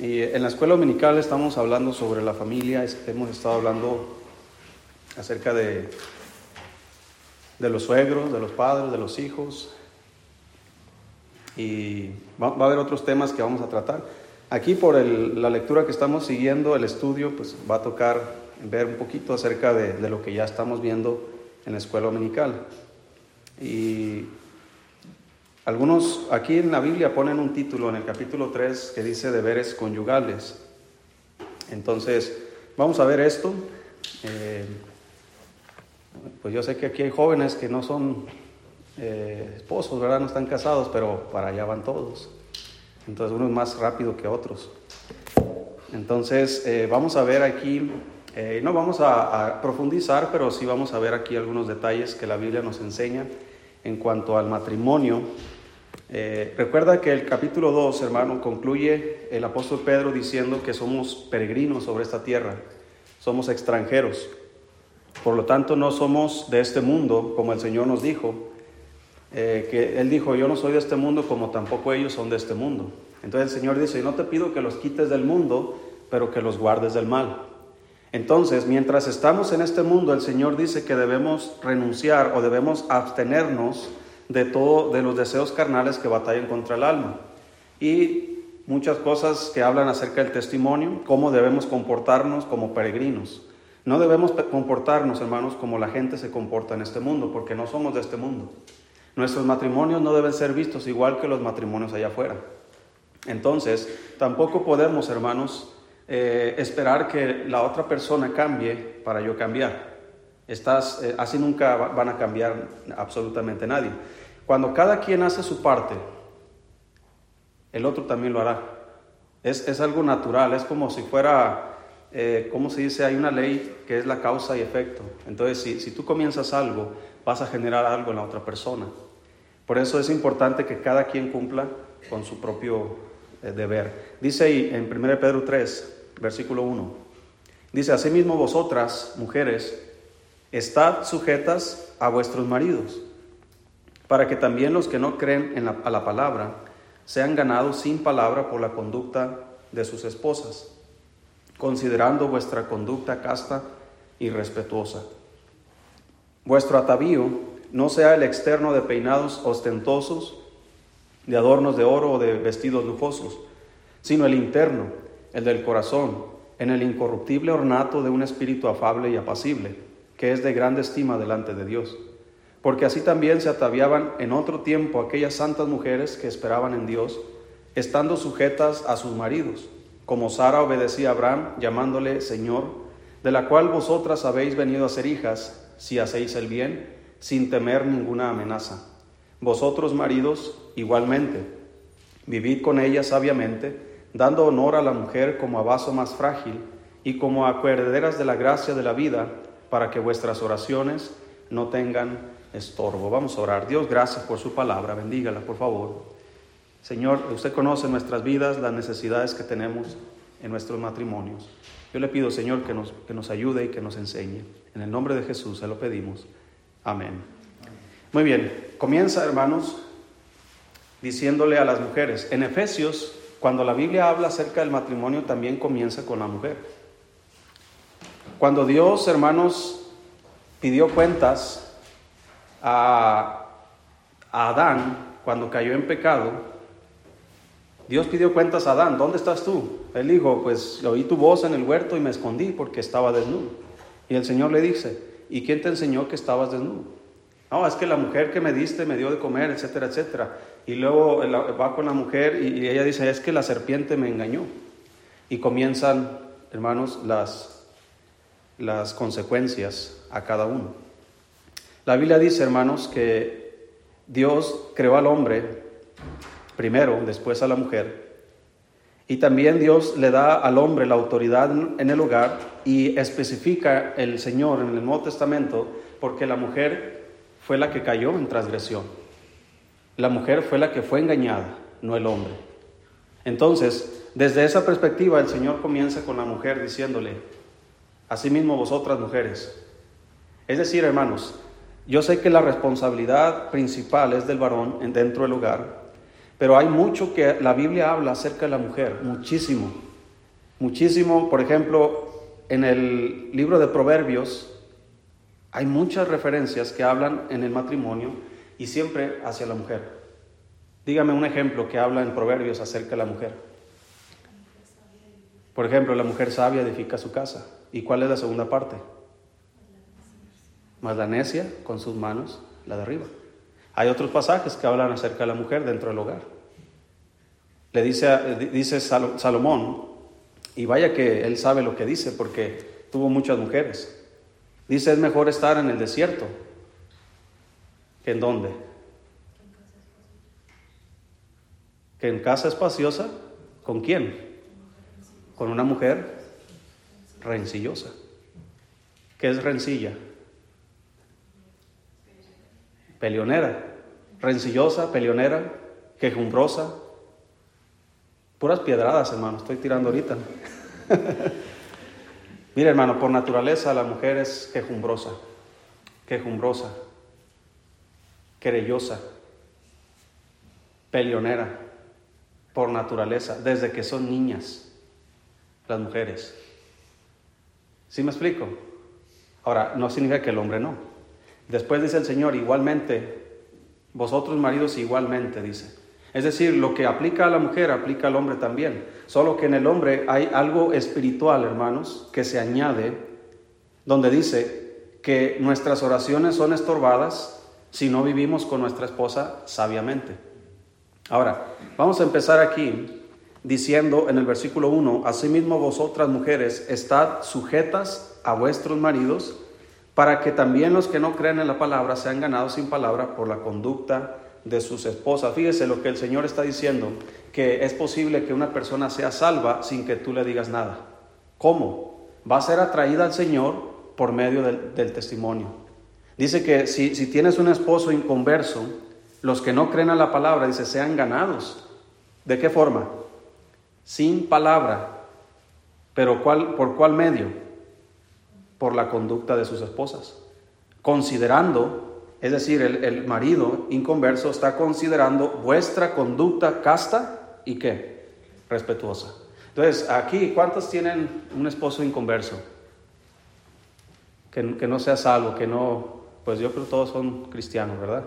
Y en la escuela dominical estamos hablando sobre la familia, hemos estado hablando acerca de, de los suegros, de los padres, de los hijos. Y va, a haber otros temas que vamos a tratar. Aquí por la lectura que estamos siguiendo, el estudio, pues va a tocar ver un poquito acerca de, de lo que ya estamos viendo en la escuela dominical. Y algunos aquí en la Biblia ponen un título en el capítulo 3 que dice deberes conyugales. Entonces, vamos a ver esto. Eh, pues yo sé que aquí hay jóvenes que no son eh, esposos, ¿verdad? No están casados, pero para allá van todos. Entonces uno es más rápido que otros. Entonces, eh, vamos a ver aquí, no vamos a profundizar, pero sí vamos a ver aquí algunos detalles que la Biblia nos enseña en cuanto al matrimonio. Eh, recuerda que el capítulo 2, hermano, concluye el apóstol Pedro diciendo que somos peregrinos sobre esta tierra, somos extranjeros. Por lo tanto, no somos de este mundo, como el Señor nos dijo, eh, que Él dijo, yo no soy de este mundo como tampoco ellos son de este mundo. Entonces el Señor dice, no te pido que los quites del mundo, pero que los guardes del mal. Entonces, mientras estamos en este mundo, el Señor dice que debemos renunciar o debemos abstenernos de todo de los deseos carnales que batallan contra el alma. Y muchas cosas que hablan acerca del testimonio, cómo debemos comportarnos como peregrinos. No debemos comportarnos, hermanos, como la gente se comporta en este mundo, porque no somos de este mundo. Nuestros matrimonios no deben ser vistos igual que los matrimonios allá afuera. Entonces, tampoco podemos, hermanos, eh, esperar que la otra persona cambie para yo cambiar. Estás, eh, así nunca van a cambiar absolutamente nadie. Cuando cada quien hace su parte, el otro también lo hará. Es, es algo natural, es como si fuera, eh, ¿cómo se dice? Hay una ley que es la causa y efecto. Entonces, si, si tú comienzas algo, vas a generar algo en la otra persona. Por eso es importante que cada quien cumpla con su propio deber. Dice ahí en 1 Pedro 3, versículo 1. Dice, asimismo vosotras, mujeres, estad sujetas a vuestros maridos, para que también los que no creen en la, a la palabra sean ganados sin palabra por la conducta de sus esposas, considerando vuestra conducta casta y respetuosa. Vuestro atavío no sea el externo de peinados ostentosos, de adornos de oro o de vestidos lujosos, sino el interno el del corazón, en el incorruptible ornato de un espíritu afable y apacible, que es de grande estima delante de Dios. Porque así también se ataviaban en otro tiempo aquellas santas mujeres que esperaban en Dios, estando sujetas a sus maridos, como Sara obedecía a Abraham, llamándole Señor, de la cual vosotras habéis venido a ser hijas, si hacéis el bien, sin temer ninguna amenaza. Vosotros, maridos, igualmente, vivid con ella sabiamente, dando honor a la mujer como a vaso más frágil y como a de la gracia de la vida, para que vuestras oraciones no tengan estorbo. Vamos a orar. Dios, gracias por su palabra. Bendígala, por favor. Señor, usted conoce nuestras vidas, las necesidades que tenemos en nuestros matrimonios. Yo le pido, Señor, que nos, que nos ayude y que nos enseñe. En el nombre de Jesús se lo pedimos. Amén. Muy bien, comienza, hermanos, diciéndole a las mujeres. En Efesios cuando la Biblia habla acerca del matrimonio también comienza con la mujer. Cuando Dios, hermanos, pidió cuentas a, Adán cuando cayó en pecado, Dios pidió cuentas a Adán, ¿dónde estás tú? Él dijo, pues oí tu voz en el huerto y me escondí porque estaba desnudo. Y el Señor le dice, ¿y quién te enseñó que estabas desnudo? No, es que la mujer que me diste me dio de comer, etcétera, etcétera. Y luego va con la mujer y ella dice, es que la serpiente me engañó. Y comienzan, hermanos, las, las consecuencias a cada uno. La Biblia dice, hermanos, que Dios creó al hombre primero, después a la mujer. Y también Dios le da al hombre la autoridad en el hogar y especifica el Señor en el Nuevo Testamento porque la mujer fue la que cayó en transgresión. La mujer fue la que fue engañada, no el hombre. Entonces, desde esa perspectiva, el Señor comienza con la mujer diciéndole, asimismo vosotras mujeres. Es decir, hermanos, yo sé que la responsabilidad principal es del varón dentro del hogar, pero hay mucho que la Biblia habla acerca de la mujer, muchísimo. Muchísimo, por ejemplo, en el libro de Proverbios hay muchas referencias que hablan en el matrimonio y siempre hacia la mujer. Dígame un ejemplo que habla en Proverbios acerca de la mujer. Por ejemplo, la mujer sabia edifica su casa. ¿Y cuál es la segunda parte? Más la necia con sus manos la derriba. Hay otros pasajes que hablan acerca de la mujer dentro del hogar. Le dice, dice Salomón, y vaya que él sabe lo que dice porque tuvo muchas mujeres. Dice, es mejor estar en el desierto que en dónde. Que en casa espaciosa, ¿con quién? Con una mujer rencillosa. ¿Qué es rencilla? Peleonera. Rencillosa, peleonera, quejumbrosa, Puras piedradas, hermano, estoy tirando ahorita. Mira, hermano, por naturaleza la mujer es quejumbrosa, quejumbrosa, querellosa, peleonera, por naturaleza, desde que son niñas, las mujeres. ¿Sí me explico? Ahora, no significa que el hombre no. Después dice el Señor, igualmente, vosotros maridos igualmente, dice. Es decir, lo que aplica a la mujer aplica al hombre también. Solo que en el hombre hay algo espiritual, hermanos, que se añade, donde dice que nuestras oraciones son estorbadas si no vivimos con nuestra esposa sabiamente. Ahora, vamos a empezar aquí diciendo en el versículo 1, Asimismo vosotras mujeres, estad sujetas a vuestros maridos, para que también los que no creen en la palabra sean ganados sin palabra por la conducta de sus esposas. Fíjese lo que el Señor está diciendo, que es posible que una persona sea salva sin que tú le digas nada. ¿Cómo? Va a ser atraída al Señor por medio del, testimonio. Dice que si, tienes un esposo inconverso, los que no creen a la palabra, dice, sean ganados. ¿De qué forma? Sin palabra. ¿Pero cuál, por cuál medio? Por la conducta de sus esposas. Considerando es decir, el, marido inconverso está considerando vuestra conducta casta y qué? Respetuosa. Entonces, aquí, ¿cuántos tienen un esposo inconverso? Que, que, no sea salvo, que no, pues yo creo que todos son cristianos, ¿verdad?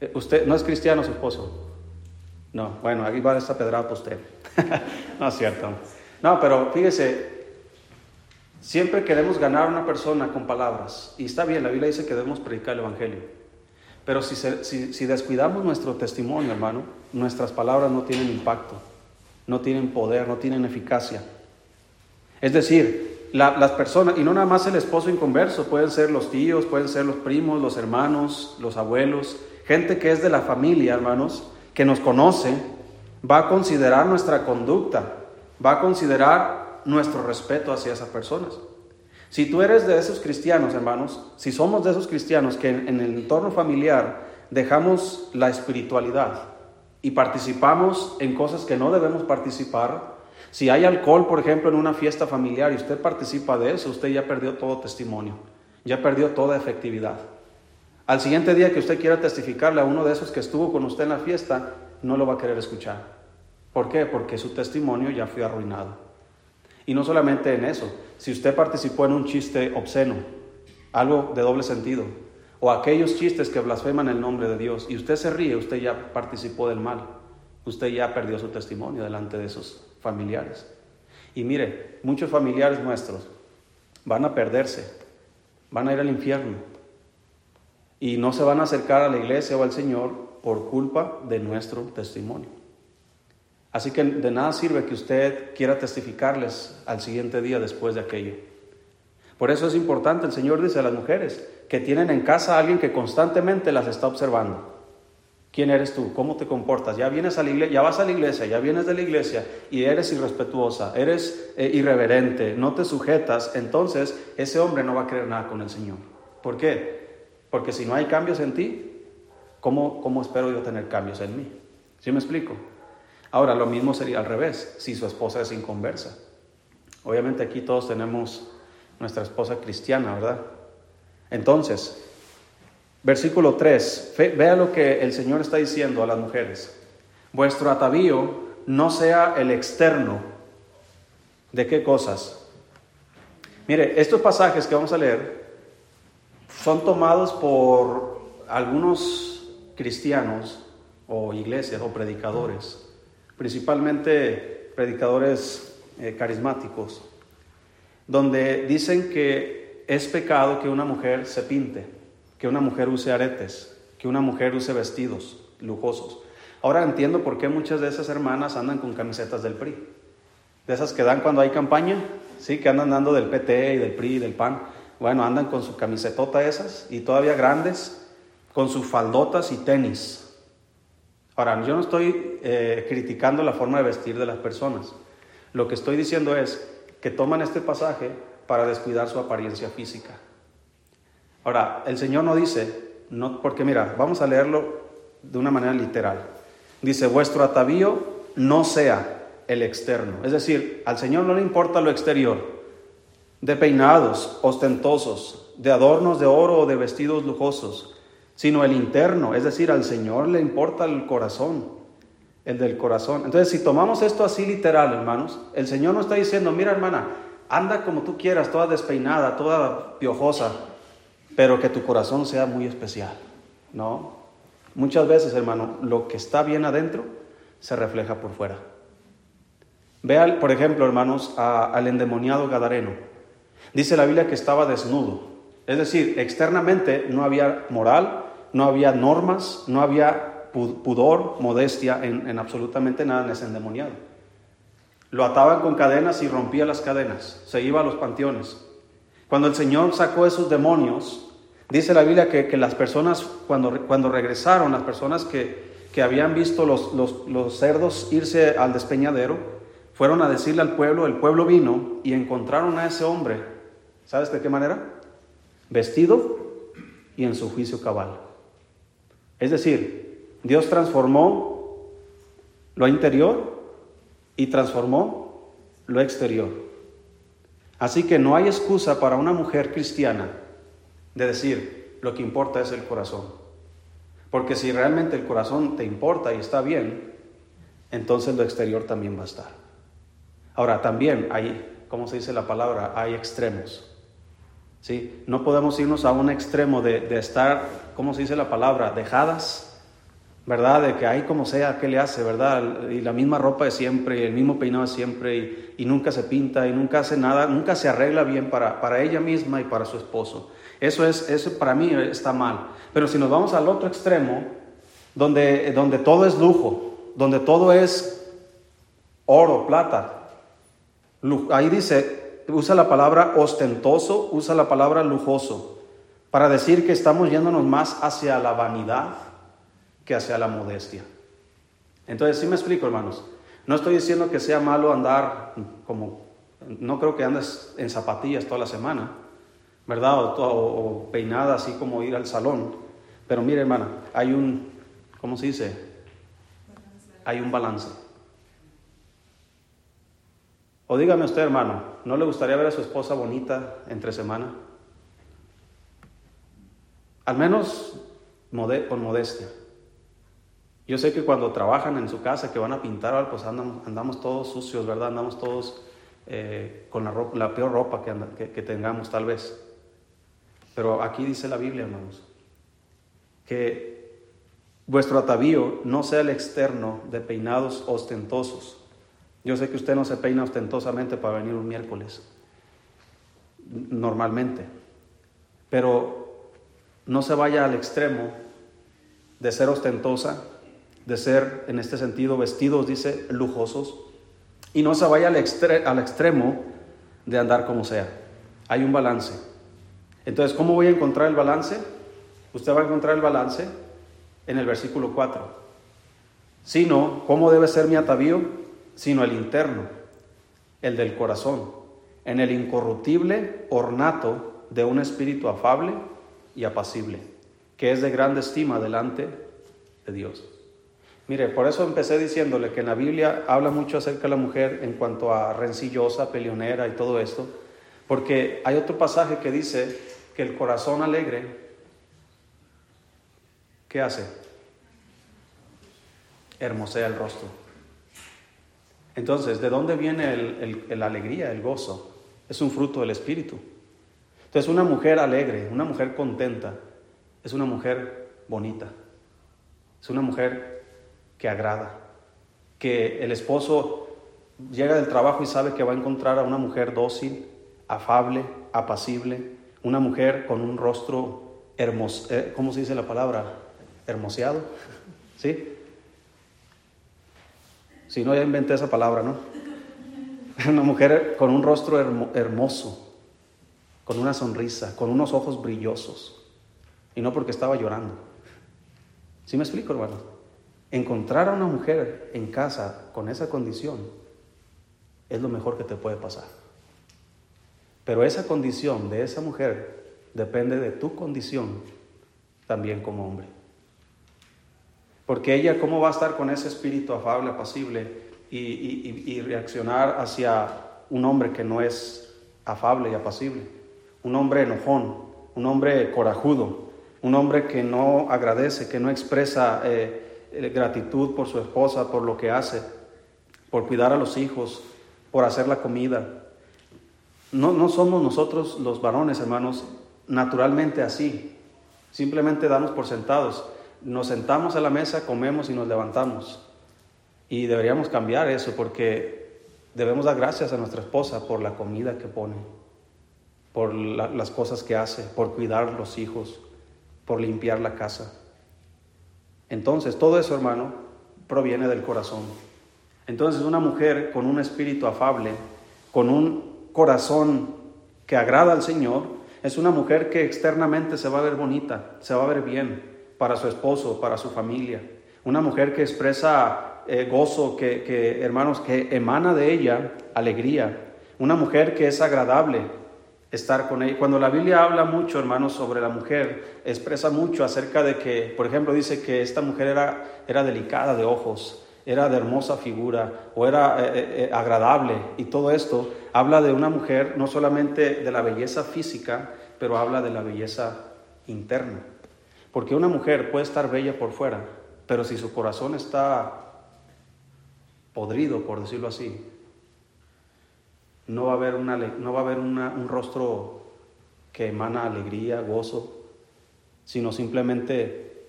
Eh, ¿Usted no es cristiano su esposo? No, bueno, aquí va esta pedrada para usted. no es cierto. No, pero fíjese, Siempre queremos ganar a una persona con palabras. Y está bien, la Biblia dice que debemos predicar el Evangelio. Pero si, si, descuidamos nuestro testimonio, hermano, nuestras palabras no tienen impacto, no tienen poder, no tienen eficacia. Es decir, las personas, y no nada más el esposo inconverso, pueden ser los tíos, pueden ser los primos, los hermanos, los abuelos, gente que es de la familia, hermanos, que nos conoce, va a considerar nuestra conducta, va a considerar nuestro respeto hacia esas personas. Si tú eres de esos cristianos, hermanos, si somos de esos cristianos que en, el entorno familiar dejamos la espiritualidad y participamos en cosas que no debemos participar, si hay alcohol, por ejemplo, en una fiesta familiar y usted participa de eso, usted ya perdió todo testimonio, ya perdió toda efectividad. Al siguiente día que usted quiera testificarle a uno de esos que estuvo con usted en la fiesta, no lo va a querer escuchar. ¿Por qué? Porque su testimonio ya fue arruinado. Y no solamente en eso, si usted participó en un chiste obsceno, algo de doble sentido, o aquellos chistes que blasfeman el nombre de Dios, y usted se ríe, usted ya participó del mal, usted ya perdió su testimonio delante de esos familiares. Y mire, muchos familiares nuestros van a perderse, van a ir al infierno, y no se van a acercar a la iglesia o al Señor por culpa de nuestro testimonio. Así que de nada sirve que usted quiera testificarles al siguiente día después de aquello. Por eso es importante, el Señor dice a las mujeres que tienen en casa a alguien que constantemente las está observando. ¿Quién eres tú? ¿Cómo te comportas? Ya vienes a la iglesia, ya vas a la iglesia, ya vienes de la iglesia y eres irrespetuosa, eres eh, irreverente, no te sujetas, entonces ese hombre no va a creer nada con el Señor. ¿Por qué? Porque si no hay cambios en ti, ¿cómo, cómo espero yo tener cambios en mí? ¿Sí me explico? Ahora, lo mismo sería al revés, si su esposa es inconversa. Obviamente aquí todos tenemos nuestra esposa cristiana, ¿verdad? Entonces, versículo 3, vea lo que el Señor está diciendo a las mujeres. Vuestro atavío no sea el externo, ¿De qué cosas? Mire, estos pasajes que vamos a leer son tomados por algunos cristianos o iglesias o predicadores, principalmente predicadores eh, carismáticos, donde dicen que es pecado que una mujer se pinte, que una mujer use aretes, que una mujer use vestidos lujosos. Ahora entiendo por qué muchas de esas hermanas andan con camisetas del PRI. De esas que dan cuando hay campaña, sí, que andan dando del PT y del PRI y del PAN. Bueno, andan con su camisetota esas y todavía grandes, con sus faldotas y tenis. Ahora, yo no estoy eh, criticando la forma de vestir de las personas. Lo que estoy diciendo es que toman este pasaje para descuidar su apariencia física. Ahora, el Señor no dice, no, porque mira, vamos a leerlo de una manera literal. Dice, vuestro atavío no sea el externo. Es decir, al Señor no le importa lo exterior, de peinados ostentosos, de adornos de oro o de vestidos lujosos, sino el interno. Es decir, al Señor le importa el corazón, el del corazón. Entonces, si tomamos esto así literal, hermanos, el Señor no está diciendo, mira hermana, anda como tú quieras, toda despeinada, toda piojosa, pero que tu corazón sea muy especial. No, Muchas veces, hermano, lo que está bien adentro se refleja por fuera. Vean, por ejemplo, hermanos, al endemoniado Gadareno. Dice la Biblia que estaba desnudo. Es decir, externamente no había moral, no había normas, no había pudor, modestia en, en absolutamente nada en ese endemoniado. Lo ataban con cadenas y rompía las cadenas, se iba a los panteones. Cuando el Señor sacó esos demonios, Dice la Biblia que, las personas, cuando, cuando, regresaron, las personas que, habían visto los, los, cerdos irse al despeñadero, fueron a decirle al pueblo, el pueblo vino y encontraron a ese hombre, ¿sabes de qué manera? Vestido y en su juicio cabal. Es decir, Dios transformó lo interior y transformó lo exterior. Así que no hay excusa para una mujer cristiana de decir, lo que importa es el corazón. Porque si realmente el corazón te importa y está bien, entonces lo exterior también va a estar. Ahora, también hay, como se dice la palabra, hay extremos. ¿Sí? No podemos irnos a un extremo de, de estar, ¿cómo se dice la palabra? Dejadas ¿verdad? De que ahí como sea, ¿qué le hace, verdad? Y la misma ropa de siempre, y el mismo peinado de siempre, y, nunca se pinta, y nunca hace nada, nunca se arregla bien para, para ella misma y para su esposo. Eso, es, eso para mí está mal. Pero si nos vamos al otro extremo, donde, donde todo es lujo, donde todo es oro, plata, ahí dice, usa la palabra ostentoso, usa la palabra lujoso, para decir que estamos yéndonos más hacia la vanidad que hacia la modestia. Entonces, sí me explico, hermanos. No estoy diciendo que sea malo andar como, no creo que andes en zapatillas toda la semana, ¿verdad? O, peinada así como ir al salón. Pero mire, hermana, hay un, ¿cómo se dice? Hay un balance. O dígame usted, hermano, ¿no le gustaría ver a su esposa bonita entre semana? Al menos con modestia. Yo sé que cuando trabajan en su casa, que van a pintar, pues andamos, todos sucios, ¿verdad? Andamos todos eh, con la peor ropa que, que, tengamos tal vez. Pero aquí dice la Biblia, hermanos, que vuestro atavío no sea el externo de peinados ostentosos. Yo sé que usted no se peina ostentosamente para venir un miércoles, normalmente, pero no se vaya al extremo de ser ostentosa de ser, en este sentido, vestidos, dice, lujosos, y no se vaya al, extremo de andar como sea. Hay un balance. Entonces, ¿cómo voy a encontrar el balance? Usted va a encontrar el balance en el versículo 4. Sino, ¿cómo debe ser mi atavío? Sino el interno, el del corazón, en el incorruptible ornato de un espíritu afable y apacible, que es de grande estima delante de Dios. Mire, por eso empecé diciéndole que en la Biblia habla mucho acerca de la mujer en cuanto a rencillosa, peleonera y todo esto, porque hay otro pasaje que dice que el corazón alegre, ¿qué hace? Hermosea el rostro. Entonces, ¿de dónde viene la alegría, el gozo? Es un fruto del Espíritu. Entonces, una mujer alegre, una mujer contenta, es una mujer bonita. Es una mujer que agrada. Que el esposo llega del trabajo y sabe que va a encontrar a una mujer dócil, afable, apacible, una mujer con un rostro hermoso, eh, ¿cómo se dice la palabra? Hermoseado, ¿sí? Si no, ya inventé esa palabra, ¿no? Una mujer con un rostro hermoso, con una sonrisa, con unos ojos brillosos. Y no porque estaba llorando. ¿Sí me explico, hermano? Encontrar a una mujer en casa con esa condición es lo mejor que te puede pasar. Pero esa condición de esa mujer depende de tu condición también como hombre. Porque ella, ¿cómo va a estar con ese espíritu afable, apacible y, reaccionar hacia un hombre que no es afable y apacible? Un hombre enojón, un hombre corajudo, un hombre que no agradece, que no expresa eh, gratitud por su esposa, por lo que hace, por cuidar a los hijos, por hacer la comida. No, no somos nosotros los varones, hermanos, naturalmente así. Simplemente damos por sentados nos sentamos a la mesa, comemos y nos levantamos. Y deberíamos cambiar eso porque debemos dar gracias a nuestra esposa por la comida que pone, por las cosas que hace, por cuidar los hijos, por limpiar la casa. Entonces, todo eso, hermano, proviene del corazón. Entonces, una mujer con un espíritu afable, con un corazón que agrada al Señor, es una mujer que externamente se va a ver bonita, se va a ver bien, para su esposo, para su familia. Una mujer que expresa eh, gozo, que, hermanos, que emana de ella alegría. Una mujer que es agradable estar con ella. Cuando la Biblia habla mucho, hermanos, sobre la mujer, expresa mucho acerca de que, por ejemplo, dice que esta mujer era, era delicada de ojos, era de hermosa figura o era eh, eh, agradable. Y todo esto habla de una mujer, no solamente de la belleza física, pero habla de la belleza interna. Porque una mujer puede estar bella por fuera, pero si su corazón está podrido, por decirlo así, no va a haber, una, no va a haber un rostro que emana alegría, gozo, sino simplemente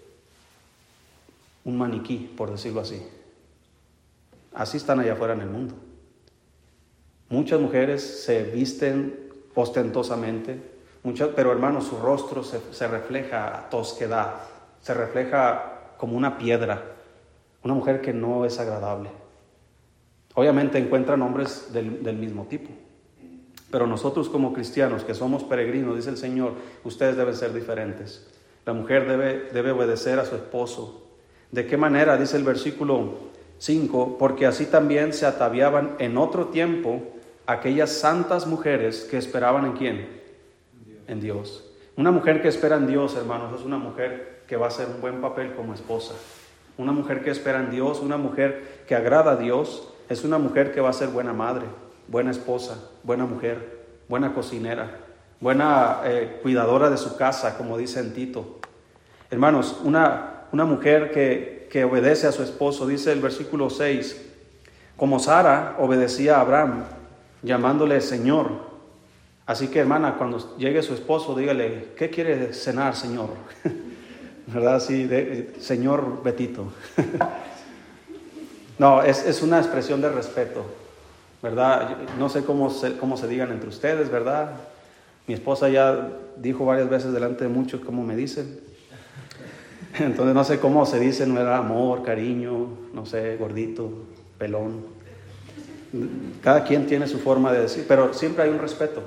un maniquí, por decirlo así. Así están allá afuera en el mundo. Muchas mujeres se visten ostentosamente, pero hermano, su rostro se, refleja tosquedad, se refleja como una piedra, una mujer que no es agradable. Obviamente encuentran hombres del, del mismo tipo, pero nosotros como cristianos que somos peregrinos, dice el Señor, ustedes deben ser diferentes. La mujer debe, debe obedecer a su esposo. ¿De qué manera? Dice el versículo 5, porque así también se ataviaban en otro tiempo aquellas santas mujeres que esperaban en quién? En Dios. Una mujer que espera en Dios, hermanos, es una mujer que va a hacer un buen papel como esposa. Una mujer que espera en Dios, una mujer que agrada a Dios, es una mujer que va a ser buena madre, buena esposa, buena mujer, buena cocinera, buena eh, cuidadora de su casa, como dice en Tito. Hermanos, una, una mujer que, que obedece a su esposo, dice el versículo 6, como Sara obedecía a Abraham, llamándole Señor, Así que hermana, cuando llegue su esposo, dígale, ¿qué quiere cenar, Señor? ¿Verdad? Sí, Señor Betito. no, es, una expresión de respeto, ¿verdad? No sé cómo se, cómo se digan entre ustedes, ¿verdad? Mi esposa ya dijo varias veces delante de muchos cómo me dicen. Entonces no sé cómo se dicen, ¿verdad? Amor, cariño, no sé, gordito, pelón. Cada quien tiene su forma de decir, pero siempre hay un respeto.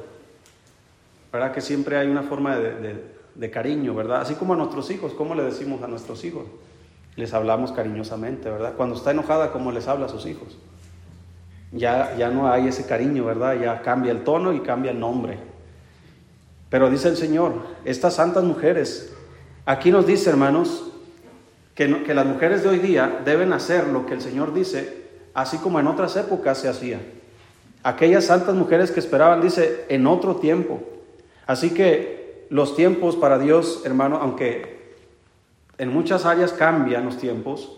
¿Verdad? Que siempre hay una forma de, cariño, ¿verdad? Así como a nuestros hijos, ¿cómo le decimos a nuestros hijos? Les hablamos cariñosamente, ¿verdad? Cuando está enojada, ¿cómo les habla a sus hijos? Ya, ya no hay ese cariño, ¿verdad? Ya cambia el tono y cambia el nombre. Pero dice el Señor, estas santas mujeres, aquí nos dice, hermanos, que, que las mujeres de hoy día deben hacer lo que el Señor dice, así como en otras épocas se hacía. Aquellas santas mujeres que esperaban, dice, en otro tiempo. Así que los tiempos para Dios, hermano, aunque en muchas áreas cambian los tiempos,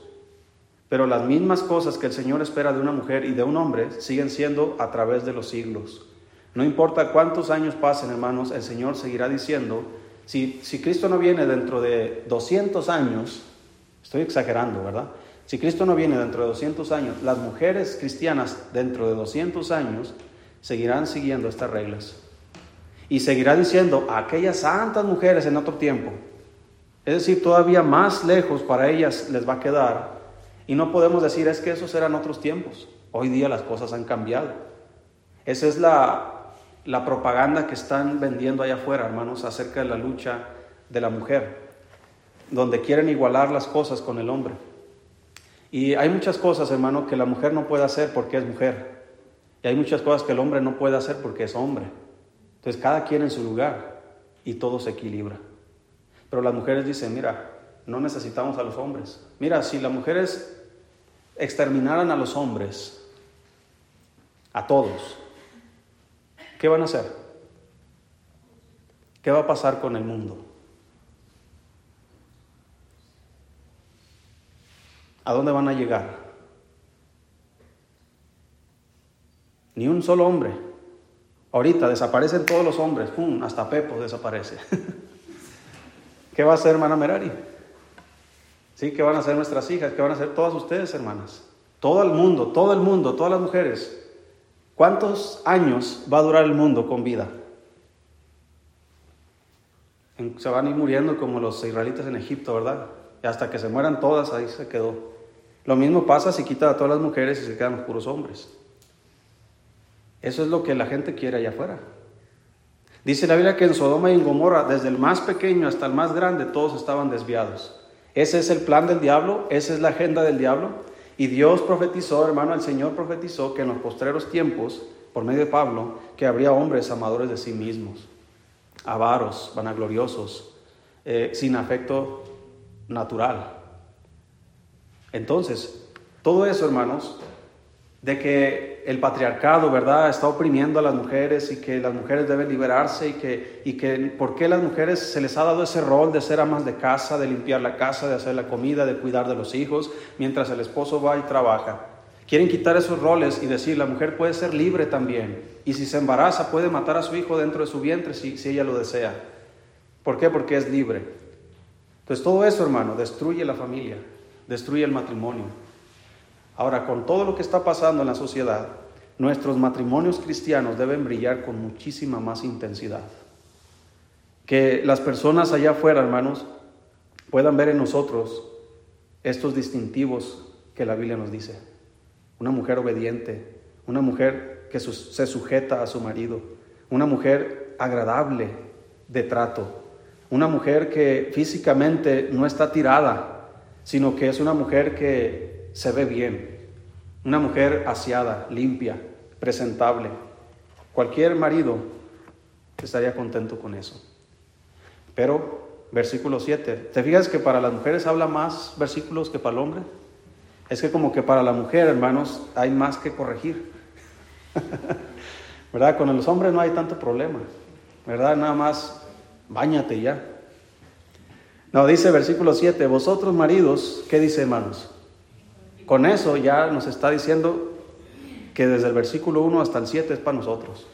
Pero las mismas cosas que el Señor espera de una mujer y de un hombre siguen siendo a través de los siglos. No importa cuántos años pasen, hermanos, el Señor seguirá diciendo, si, si Cristo no viene dentro de 200 años, estoy exagerando, ¿verdad? Si Cristo no viene dentro de 200 años, las mujeres cristianas dentro de 200 años seguirán siguiendo estas reglas. Y seguirá diciendo aquellas santas mujeres en otro tiempo. Es decir, todavía más lejos para ellas les va a quedar. Y no podemos decir es que esos eran otros tiempos. Hoy día las cosas han cambiado. Esa es la, la propaganda que están vendiendo allá afuera, hermanos, acerca de la lucha de la mujer, donde quieren igualar las cosas con el hombre. Y hay muchas cosas, hermano, que la mujer no puede hacer porque es mujer. Y hay muchas cosas que el hombre no puede hacer porque es hombre. Entonces cada quien en su lugar y todo se equilibra. Pero las mujeres dicen, mira, no necesitamos a los hombres. Mira, si las mujeres exterminaran a los hombres, a todos, ¿qué van a hacer? ¿Qué va a pasar con el mundo? ¿A dónde van a llegar? Ni un solo hombre. Ahorita desaparecen todos los hombres, hasta Pepo desaparece. ¿Qué va a hacer hermana Merari? ¿Sí? ¿Qué van a hacer nuestras hijas? ¿Qué van a hacer todas ustedes, hermanas? Todo el mundo, todo el mundo, todas las mujeres. ¿Cuántos años va a durar el mundo con vida? Se van a ir muriendo como los israelitas en Egipto, ¿verdad? Y hasta que se mueran todas, ahí se quedó. Lo mismo pasa si quita a todas las mujeres y se quedan los puros hombres. Eso es lo que la gente quiere allá afuera. Dice la Biblia que en Sodoma y en Gomorra, desde el más pequeño hasta el más grande, todos estaban desviados. Ese es el plan del diablo, esa es la agenda del diablo. Y Dios profetizó, hermano, el Señor profetizó que en los postreros tiempos, por medio de Pablo, que habría hombres amadores de sí mismos, avaros, vanagloriosos, eh, sin afecto natural. Entonces, todo eso, hermanos, de que el patriarcado, ¿verdad?, está oprimiendo a las mujeres y que las mujeres deben liberarse y que, y que por qué las mujeres se les ha dado ese rol de ser amas de casa, de limpiar la casa, de hacer la comida, de cuidar de los hijos, mientras el esposo va y trabaja. Quieren quitar esos roles y decir, la mujer puede ser libre también. Y si se embaraza, puede matar a su hijo dentro de su vientre si, si ella lo desea. ¿Por qué? Porque es libre. Entonces todo eso, hermano, destruye la familia, destruye el matrimonio. Ahora, con todo lo que está pasando en la sociedad, nuestros matrimonios cristianos deben brillar con muchísima más intensidad. Que las personas allá afuera, hermanos, puedan ver en nosotros estos distintivos que la Biblia nos dice. Una mujer obediente, una mujer que se sujeta a su marido, una mujer agradable de trato, una mujer que físicamente no está tirada, sino que es una mujer que se ve bien, una mujer aseada, limpia, presentable. Cualquier marido estaría contento con eso. Pero, versículo 7, ¿te fijas que para las mujeres habla más versículos que para el hombre? Es que como que para la mujer, hermanos, hay más que corregir. ¿Verdad? Con los hombres no hay tanto problema. ¿Verdad? Nada más Báñate ya. No, dice versículo 7, vosotros maridos, ¿qué dice hermanos? Con eso ya nos está diciendo que desde el versículo 1 hasta el 7 es para nosotros.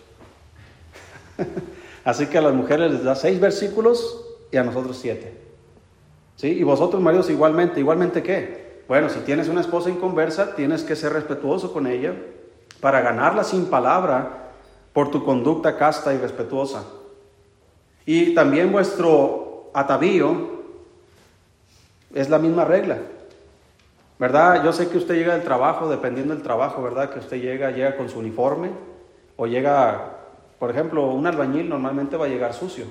Así que a las mujeres les da seis versículos y a nosotros siete. ¿Sí? Y vosotros maridos igualmente, igualmente qué? Bueno, si tienes una esposa inconversa, tienes que ser respetuoso con ella para ganarla sin palabra por tu conducta casta y respetuosa. Y también vuestro atavío es la misma regla. ¿Verdad? Yo sé que usted llega del trabajo, dependiendo del trabajo, ¿verdad? Que usted llega, llega con su uniforme o llega, por ejemplo, un albañil normalmente va a llegar sucio,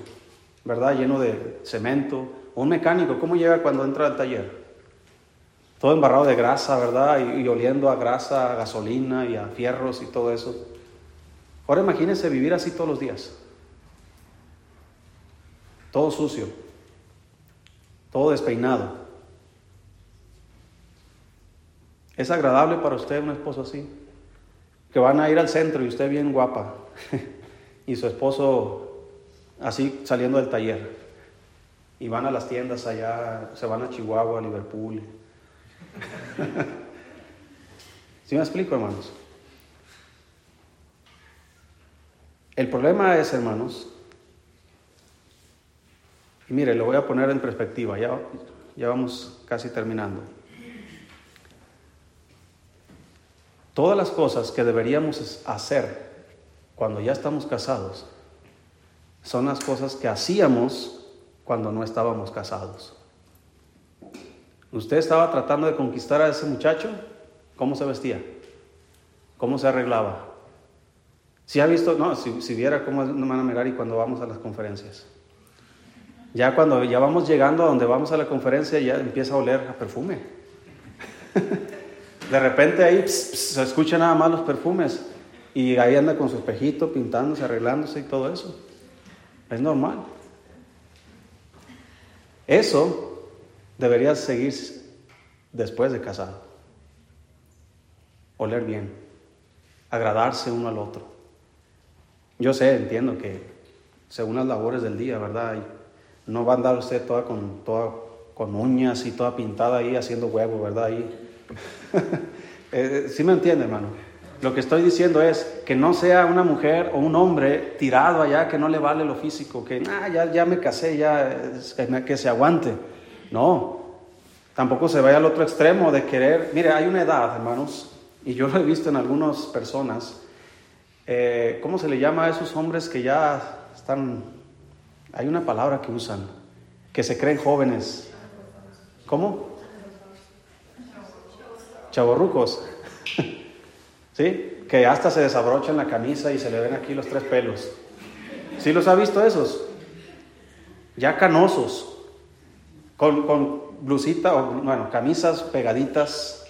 ¿verdad? Lleno de cemento. O un mecánico, ¿cómo llega cuando entra al taller? Todo embarrado de grasa, ¿verdad? Y, oliendo a grasa, a gasolina y a fierros y todo eso. Ahora imagínese vivir así todos los días todo sucio, todo despeinado. ¿Es agradable para usted un esposo así? Que van a ir al centro y usted bien guapa y su esposo así saliendo del taller y van a las tiendas allá, se van a Chihuahua, a Liverpool. ¿Sí me explico, hermanos? El problema es, hermanos, y mire, lo voy a poner en perspectiva, ya, ya vamos casi terminando. Todas las cosas que deberíamos hacer cuando ya estamos casados son las cosas que hacíamos cuando no estábamos casados. Usted estaba tratando de conquistar a ese muchacho, ¿cómo se vestía? ¿Cómo se arreglaba? Si ha visto, no, si, viera cómo es Mana y cuando vamos a las conferencias. Ya cuando ya vamos llegando a donde vamos a la conferencia, ya empieza a oler a perfume. De repente ahí se escuchan nada más los perfumes y ahí anda con su espejito pintándose, arreglándose y todo eso. Es normal. Eso debería seguir después de casado. Oler bien, agradarse uno al otro. Yo sé, entiendo que según las labores del día, ¿verdad? No va a andar usted toda con, toda con uñas y toda pintada ahí haciendo huevo, ¿verdad? Ahí. Eh, ¿Sí me entiende, hermano? Lo que estoy diciendo es que no sea una mujer o un hombre tirado allá que no le vale lo físico, que ah, ya, ya me casé, ya que se aguante. No, tampoco se vaya al otro extremo de querer. Mire, hay una edad, hermanos, y yo lo he visto en algunas personas. Eh, ¿Cómo se le llama a esos hombres que ya están hay una palabra que usan, que se creen jóvenes. ¿Cómo? Chaborrucos. ¿Sí? Que hasta se desabrochan la camisa y se le ven aquí los tres pelos. ¿Sí los ha visto esos? Ya canosos, con, con blusita, o bueno, camisas pegaditas,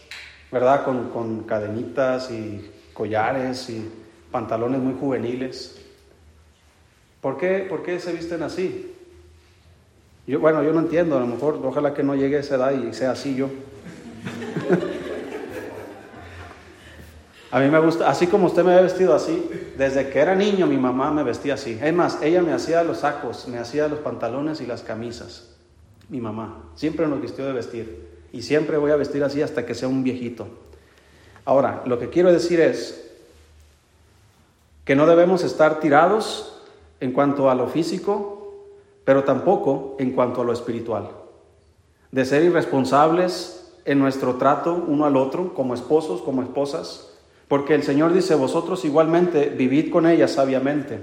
¿verdad? Con, con cadenitas y collares y pantalones muy juveniles. ¿Por qué, ¿Por qué se visten así? Yo, bueno, yo no entiendo, a lo mejor, ojalá que no llegue a esa edad y sea así yo. A mí me gusta, así como usted me ha vestido así, desde que era niño mi mamá me vestía así. Es más, ella me hacía los sacos, me hacía los pantalones y las camisas. Mi mamá siempre nos vistió de vestir y siempre voy a vestir así hasta que sea un viejito. Ahora, lo que quiero decir es que no debemos estar tirados en cuanto a lo físico, pero tampoco en cuanto a lo espiritual. De ser irresponsables en nuestro trato uno al otro, como esposos, como esposas, porque el Señor dice, vosotros igualmente vivid con ella sabiamente.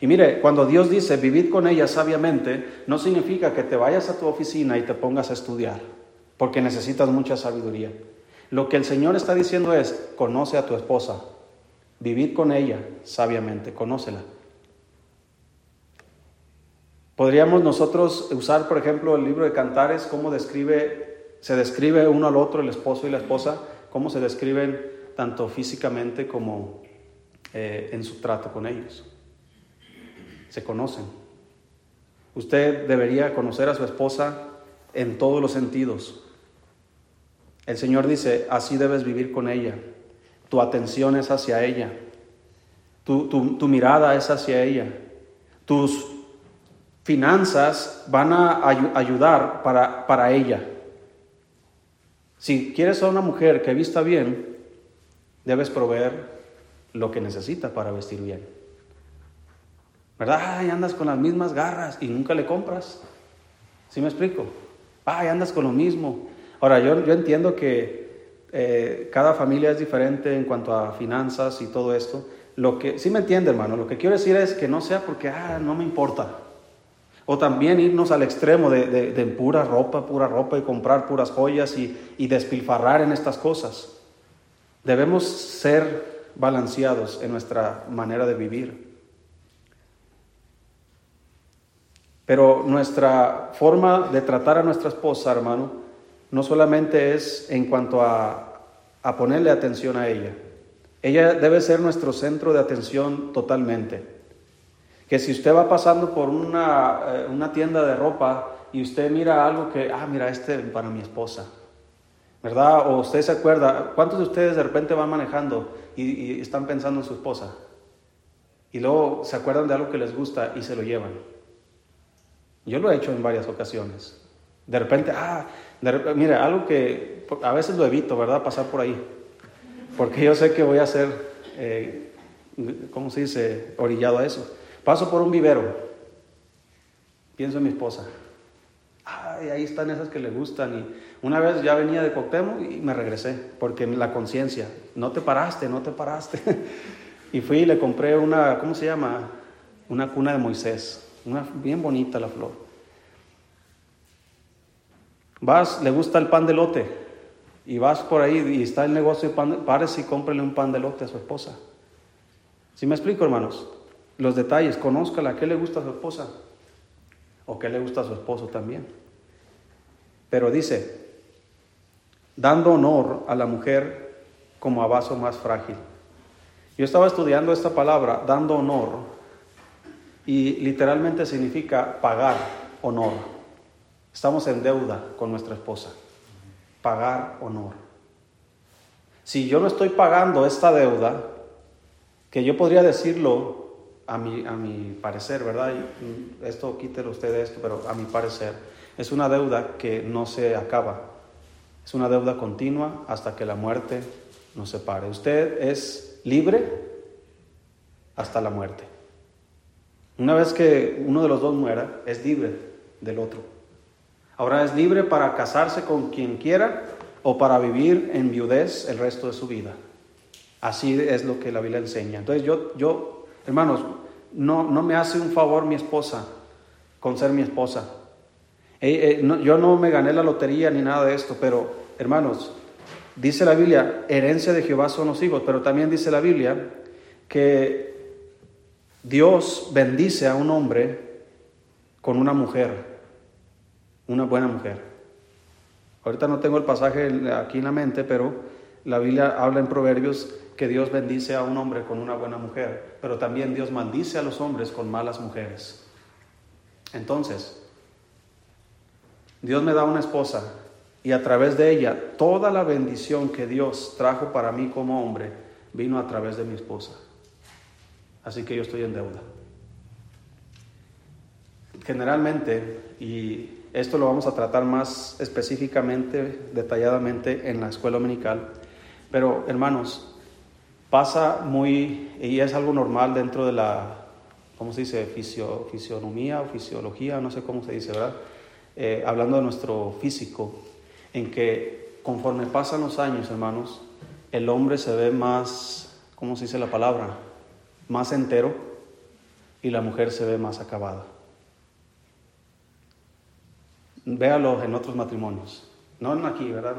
Y mire, cuando Dios dice vivid con ella sabiamente, no significa que te vayas a tu oficina y te pongas a estudiar, porque necesitas mucha sabiduría. Lo que el Señor está diciendo es, conoce a tu esposa, vivid con ella sabiamente, conócela. Podríamos nosotros usar, por ejemplo, el libro de Cantares, cómo describe, se describe uno al otro, el esposo y la esposa, cómo se describen tanto físicamente como eh, en su trato con ellos. Se conocen. Usted debería conocer a su esposa en todos los sentidos. El Señor dice, así debes vivir con ella. Tu atención es hacia ella. Tu, tu mirada es hacia ella. Tus finanzas van a ayudar para, para ella. Si quieres a una mujer que vista bien, debes proveer lo que necesita para vestir bien. ¿Verdad? Ay, andas con las mismas garras y nunca le compras. ¿Sí me explico? Ay, andas con lo mismo. Ahora, yo, yo entiendo que eh, cada familia es diferente en cuanto a finanzas y todo esto. Lo que, sí me entiende, hermano, lo que quiero decir es que no sea porque, ah, no me importa. O también irnos al extremo de, pura ropa, pura ropa y comprar puras joyas y, y despilfarrar en estas cosas. Debemos ser balanceados en nuestra manera de vivir. Pero nuestra forma de tratar a nuestra esposa, hermano, no solamente es en cuanto a, a, ponerle atención a ella. Ella debe ser nuestro centro de atención totalmente que si usted va pasando por una, eh, una, tienda de ropa y usted mira algo que, ah, mira, este para mi esposa, ¿verdad? O usted se acuerda, ¿cuántos de ustedes de repente van manejando y, están pensando en su esposa? Y luego se acuerdan de algo que les gusta y se lo llevan. Yo lo he hecho en varias ocasiones. De repente, ah, de mira, algo que a veces lo evito, ¿verdad? Pasar por ahí. porque yo sé que voy a ser, eh, ¿cómo se dice?, orillado a eso. Paso por un vivero, pienso en mi esposa. Ay, ahí están esas que le gustan. Y una vez ya venía de Coctemo y me regresé, porque la conciencia, no te paraste, no te paraste. y fui y le compré una, ¿cómo se llama? Una cuna de Moisés, una bien bonita la flor. Vas, le gusta el pan de lote, y vas por ahí y está el negocio de pan, pares y cómprele un pan de lote a su esposa. ¿Sí me explico, hermanos? Los detalles, conózcala, ¿qué le gusta a su esposa? ¿O qué le gusta a su esposo también? Pero dice, dando honor a la mujer como a vaso más frágil. Yo estaba estudiando esta palabra, dando honor, y literalmente significa pagar honor. Estamos en deuda con nuestra esposa pagar honor. Si yo no estoy pagando esta deuda, que yo podría decirlo a mi, a mi parecer, ¿verdad? Esto quítelo usted de esto, pero a mi parecer, es una deuda que no se acaba. Es una deuda continua hasta que la muerte nos separe. Usted es libre hasta la muerte. Una vez que uno de los dos muera, es libre del otro. Ahora es libre para casarse con quien quiera o para vivir en viudez el resto de su vida. Así es lo que la Biblia enseña. Entonces yo, yo hermanos, no, no me hace un favor mi esposa con ser mi esposa. Eh, eh, yo no me gané la lotería ni nada de esto, pero hermanos, dice la Biblia, herencia de Jehová son los hijos, pero también dice la Biblia que Dios bendice a un hombre con una mujer una buena mujer. Ahorita no tengo el pasaje aquí en la mente, pero la Biblia habla en Proverbios que Dios bendice a un hombre con una buena mujer, pero también Dios maldice a los hombres con malas mujeres. Entonces, Dios me da una esposa y a través de ella toda la bendición que Dios trajo para mí como hombre vino a través de mi esposa. Así que yo estoy en deuda. Generalmente, y esto lo vamos a tratar más específicamente, detalladamente en la escuela dominical. Pero hermanos, pasa muy, y es algo normal dentro de la, ¿cómo se dice? fisionomía o fisiología, no sé cómo se dice, ¿verdad? Eh, hablando de nuestro físico, en que conforme pasan los años, hermanos, el hombre se ve más, ¿cómo se dice la palabra? Más entero y la mujer se ve más acabada. Véalo en otros matrimonios. No en aquí, ¿verdad?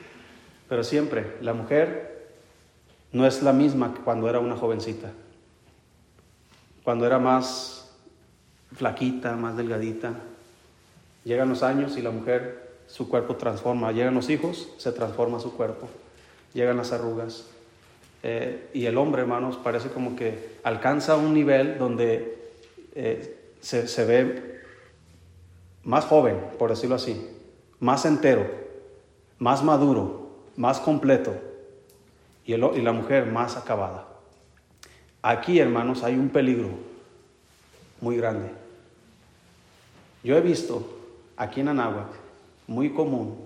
Pero siempre, la mujer no es la misma que cuando era una jovencita. Cuando era más flaquita, más delgadita. Llegan los años y la mujer, su cuerpo transforma. Llegan los hijos, se transforma su cuerpo. Llegan las arrugas. Eh, y el hombre, hermanos, parece como que alcanza un nivel donde eh, se, ve más joven, por decirlo así, más entero, más maduro, más completo, y, y la mujer más acabada. Aquí, hermanos, hay un peligro muy grande. Yo he visto aquí en Anáhuac, muy común,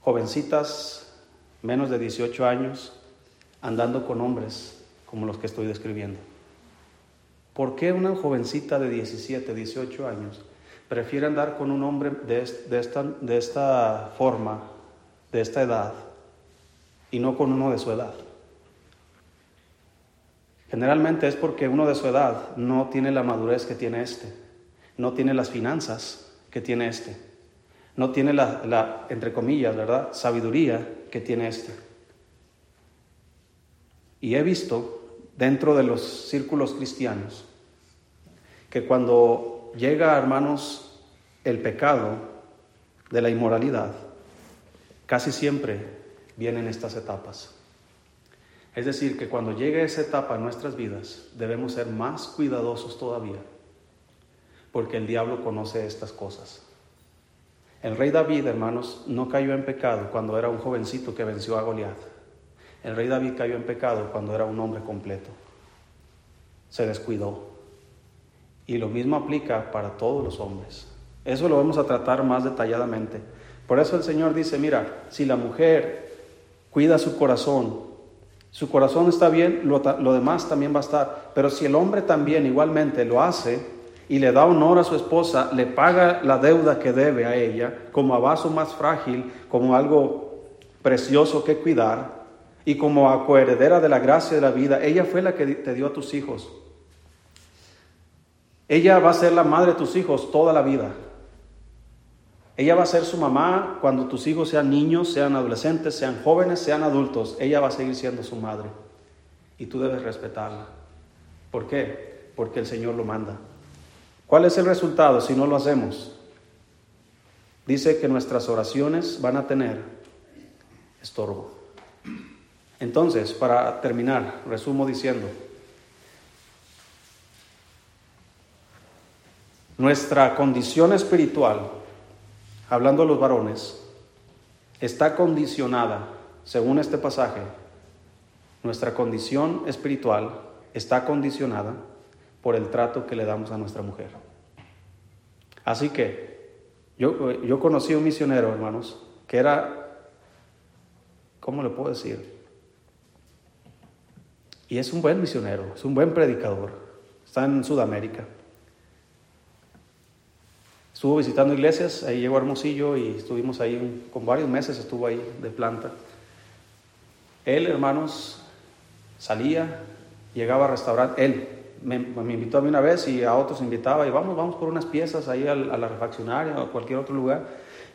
jovencitas menos de 18 años andando con hombres como los que estoy describiendo. ¿Por qué una jovencita de 17, 18 años prefiere andar con un hombre de, esta, de esta forma, de esta edad, y no con uno de su edad. Generalmente es porque uno de su edad no tiene la madurez que tiene este, no tiene las finanzas que tiene este, no tiene la, la entre comillas, ¿verdad?, sabiduría que tiene este. Y he visto dentro de los círculos cristianos que cuando llega, hermanos, el pecado de la inmoralidad, casi siempre vienen estas etapas. Es decir, que cuando llegue esa etapa en nuestras vidas, debemos ser más cuidadosos todavía, porque el diablo conoce estas cosas. El rey David, hermanos, no cayó en pecado cuando era un jovencito que venció a Goliat. El rey David cayó en pecado cuando era un hombre completo. Se descuidó. Y lo mismo aplica para todos los hombres. Eso lo vamos a tratar más detalladamente. Por eso el Señor dice, mira, si la mujer cuida su corazón. Su corazón está bien, lo, lo demás también va a estar. Pero si el hombre también igualmente lo hace y le da honor a su esposa, le paga la deuda que debe a ella como a vaso más frágil, como algo precioso que cuidar y como a coheredera de la gracia de la vida, ella fue la que te dio a tus hijos. Ella va a ser la madre de tus hijos toda la vida. Ella va a ser su mamá cuando tus hijos sean niños, sean adolescentes, sean jóvenes, sean adultos. Ella va a seguir siendo su madre. Y tú debes respetarla. ¿Por qué? Porque el Señor lo manda. ¿Cuál es el resultado si no lo hacemos? Dice que nuestras oraciones van a tener estorbo. Entonces, para terminar, resumo diciendo, nuestra condición espiritual hablando a los varones, está condicionada, según este pasaje, nuestra condición espiritual está condicionada por el trato que le damos a nuestra mujer. Así que yo, yo conocí un misionero, hermanos, que era, ¿cómo le puedo decir? Y es un buen misionero, es un buen predicador, está en Sudamérica. Estuvo visitando iglesias, ahí llegó Hermosillo y estuvimos ahí con varios meses, estuvo ahí de planta. Él, hermanos, salía, llegaba a restaurar, él me, invitó a mí una vez y a otros invitaba y vamos, vamos por unas piezas ahí a, la refaccionaria o a cualquier otro lugar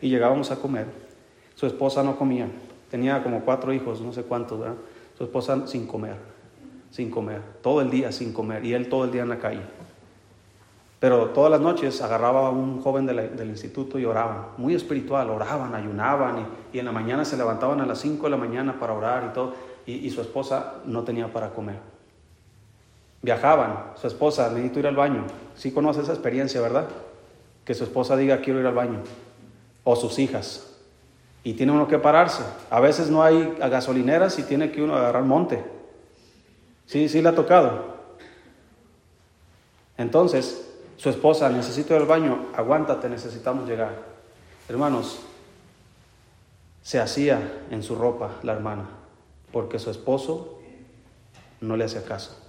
y llegábamos a comer. Su esposa no comía, tenía como cuatro hijos, no sé cuántos, ¿verdad? Su esposa sin comer, sin comer, todo el día sin comer y él todo el día en la calle. Pero todas las noches agarraba a un joven del instituto y oraban, muy espiritual, oraban, ayunaban y, en la mañana se levantaban a las 5 de la mañana para orar y todo, y, su esposa no tenía para comer. Viajaban, su esposa, necesito ir al baño. Sí conoce esa experiencia, ¿verdad? Que su esposa diga, quiero ir al baño. O sus hijas. Y tiene uno que pararse. A veces no hay gasolineras y tiene que uno agarrar monte. Sí, sí le ha tocado. Entonces, su esposa, necesito ir al baño, aguántate, necesitamos llegar. Hermanos, se hacía en su ropa la hermana, porque su esposo no le hacía caso.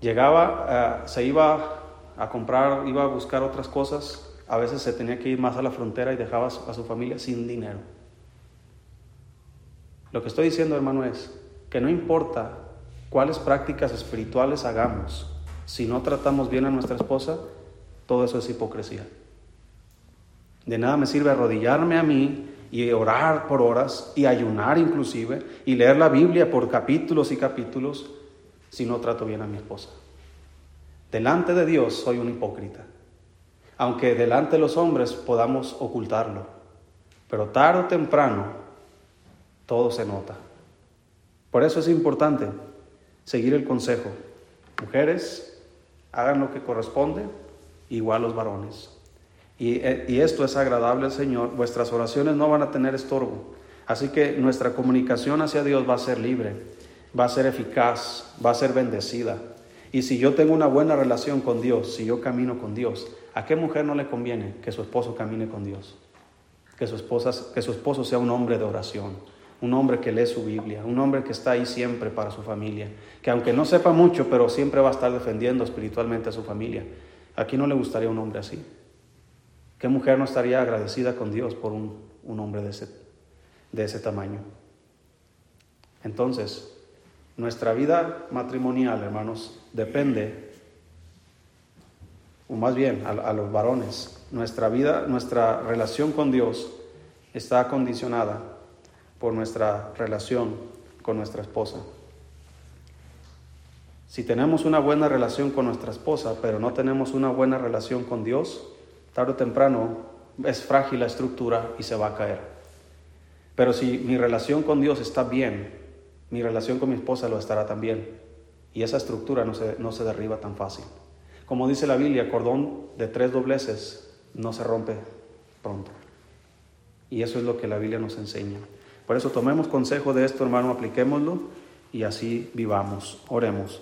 Llegaba, eh, se iba a comprar, iba a buscar otras cosas, a veces se tenía que ir más a la frontera y dejaba a su familia sin dinero. Lo que estoy diciendo, hermano, es que no importa cuáles prácticas espirituales hagamos, si no tratamos bien a nuestra esposa, todo eso es hipocresía. De nada me sirve arrodillarme a mí y orar por horas y ayunar inclusive y leer la Biblia por capítulos y capítulos si no trato bien a mi esposa. Delante de Dios soy un hipócrita, aunque delante de los hombres podamos ocultarlo, pero tarde o temprano todo se nota. Por eso es importante seguir el consejo. Mujeres, hagan lo que corresponde, igual los varones. Y, eh, y, esto es agradable al Señor. Vuestras oraciones no van a tener estorbo. Así que nuestra comunicación hacia Dios va a ser libre, va a ser eficaz, va a ser bendecida. Y si yo tengo una buena relación con Dios, si yo camino con Dios, ¿a qué mujer no le conviene que su esposo camine con Dios? Que su, esposa, que su esposo sea un hombre de oración un hombre que lee su Biblia, un hombre que está ahí siempre para su familia, que aunque no sepa mucho, pero siempre va a estar defendiendo espiritualmente a su familia. ¿A quién no le gustaría un hombre así? ¿Qué mujer no estaría agradecida con Dios por un, hombre de ese, de ese tamaño? Entonces, nuestra vida matrimonial, hermanos, depende, o más bien a, los varones, nuestra vida, nuestra relación con Dios está condicionada por nuestra relación con nuestra esposa. Si tenemos una buena relación con nuestra esposa, pero no tenemos una buena relación con Dios, tarde o temprano es frágil la estructura y se va a caer. Pero si mi relación con Dios está bien, mi relación con mi esposa lo estará también. Y esa estructura no se, no se derriba tan fácil. Como dice la Biblia, cordón de tres dobleces no se rompe pronto. Y eso es lo que la Biblia nos enseña. Por eso tomemos consejo de esto, hermano, apliquémoslo y así vivamos. Oremos.